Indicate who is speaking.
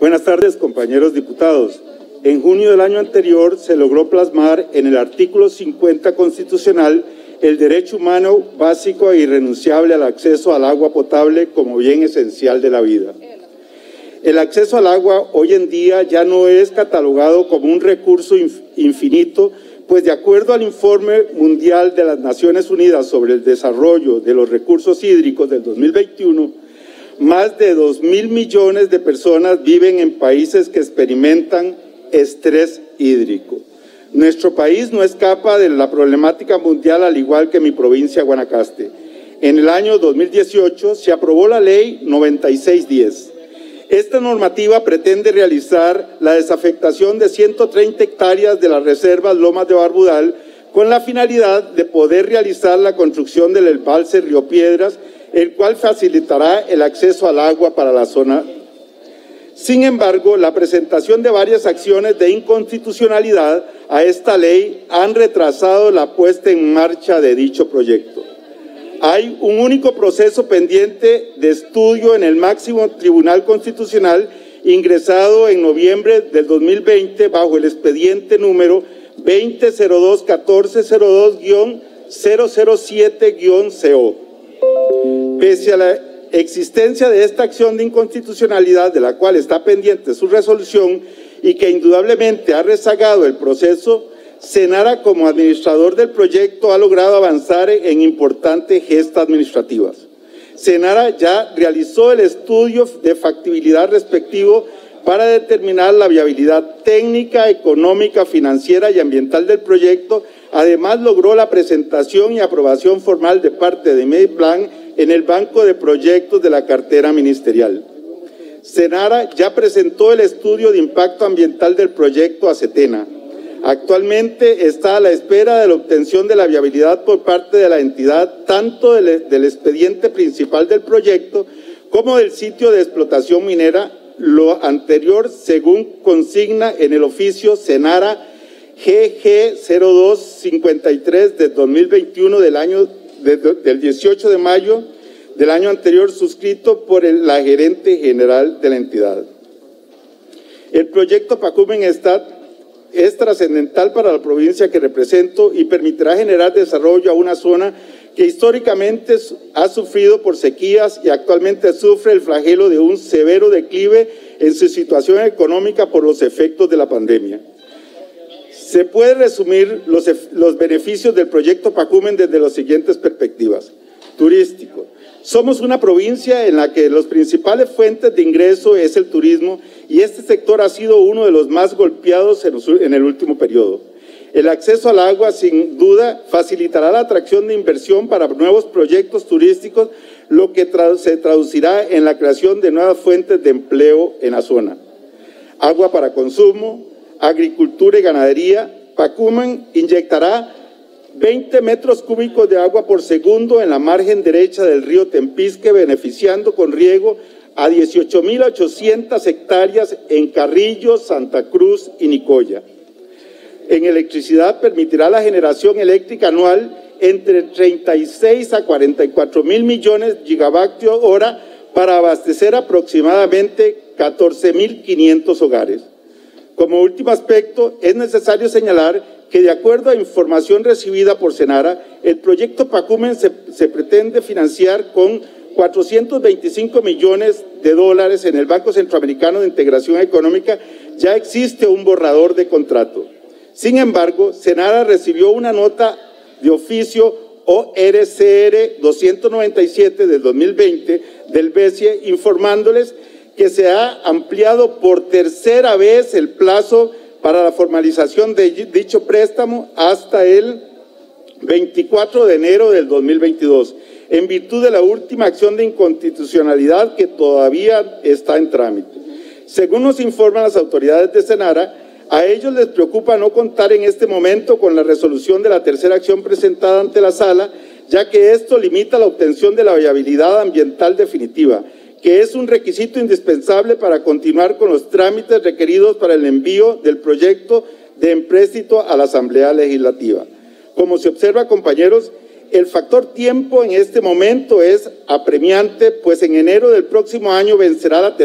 Speaker 1: Buenas tardes, compañeros diputados. En junio del año anterior se logró plasmar en el artículo 50 constitucional el derecho humano básico e irrenunciable al acceso al agua potable como bien esencial de la vida. El acceso al agua hoy en día ya no es catalogado como un recurso infinito, pues de acuerdo al informe mundial de las Naciones Unidas sobre el desarrollo de los recursos hídricos del 2021, más de dos mil millones de personas viven en países que experimentan estrés hídrico. Nuestro país no escapa de la problemática mundial al igual que mi provincia Guanacaste. En el año 2018 se aprobó la ley 9610. Esta normativa pretende realizar la desafectación de 130 hectáreas de las reservas Lomas de Barbudal con la finalidad de poder realizar la construcción del embalse Río Piedras, el cual facilitará el acceso al agua para la zona sin embargo, la presentación de varias acciones de inconstitucionalidad a esta ley han retrasado la puesta en marcha de dicho proyecto. Hay un único proceso pendiente de estudio en el máximo Tribunal Constitucional ingresado en noviembre del 2020 bajo el expediente número 2002-1402-007-CO. Pese a la existencia de esta acción de inconstitucionalidad de la cual está pendiente su resolución y que indudablemente ha rezagado el proceso, Senara como administrador del proyecto ha logrado avanzar en importantes gestas administrativas. Senara ya realizó el estudio de factibilidad respectivo para determinar la viabilidad técnica, económica, financiera y ambiental del proyecto. Además, logró la presentación y aprobación formal de parte de Mediplan en el banco de proyectos de la cartera ministerial. Senara ya presentó el estudio de impacto ambiental del proyecto a Cetena. Actualmente está a la espera de la obtención de la viabilidad por parte de la entidad, tanto del, del expediente principal del proyecto como del sitio de explotación minera, lo anterior según consigna en el oficio Senara GG 0253 de 2021 del año del 18 de mayo del año anterior suscrito por la gerente general de la entidad. El proyecto Pacumen es trascendental para la provincia que represento y permitirá generar desarrollo a una zona que históricamente ha sufrido por sequías y actualmente sufre el flagelo de un severo declive en su situación económica por los efectos de la pandemia. Se puede resumir los, los beneficios del proyecto Pacumen desde las siguientes perspectivas. Turístico. Somos una provincia en la que las principales fuentes de ingreso es el turismo y este sector ha sido uno de los más golpeados en el último periodo. El acceso al agua, sin duda, facilitará la atracción de inversión para nuevos proyectos turísticos, lo que se traducirá en la creación de nuevas fuentes de empleo en la zona. Agua para consumo, agricultura y ganadería, Pacuman inyectará 20 metros cúbicos de agua por segundo en la margen derecha del río Tempisque, beneficiando con riego a 18.800 hectáreas en Carrillo, Santa Cruz y Nicoya. En electricidad permitirá la generación eléctrica anual entre 36 a 44 mil millones de gigavatios hora para abastecer aproximadamente 14.500 hogares. Como último aspecto, es necesario señalar que de acuerdo a información recibida por Senara, el proyecto Pacumen se, se, pretende financiar con 425 millones de dólares en el Banco Centroamericano de Integración Económica. Ya existe un borrador de contrato. Sin embargo, Senara recibió una nota de oficio ORCR 297 del 2020 del BESIE informándoles que se ha ampliado por tercera vez el plazo para la formalización de dicho préstamo hasta el 24 de enero del 2022, en virtud de la última acción de inconstitucionalidad que todavía está en trámite. Según nos informan las autoridades de Senara, a ellos les preocupa no contar en este momento con la resolución de la tercera acción presentada ante la sala, ya que esto limita la obtención de la viabilidad ambiental definitiva que es un requisito indispensable para continuar con los trámites requeridos para el envío del proyecto de empréstito a la Asamblea Legislativa. Como se observa, compañeros, el factor tiempo en este momento es apremiante, pues en enero del próximo año vencerá la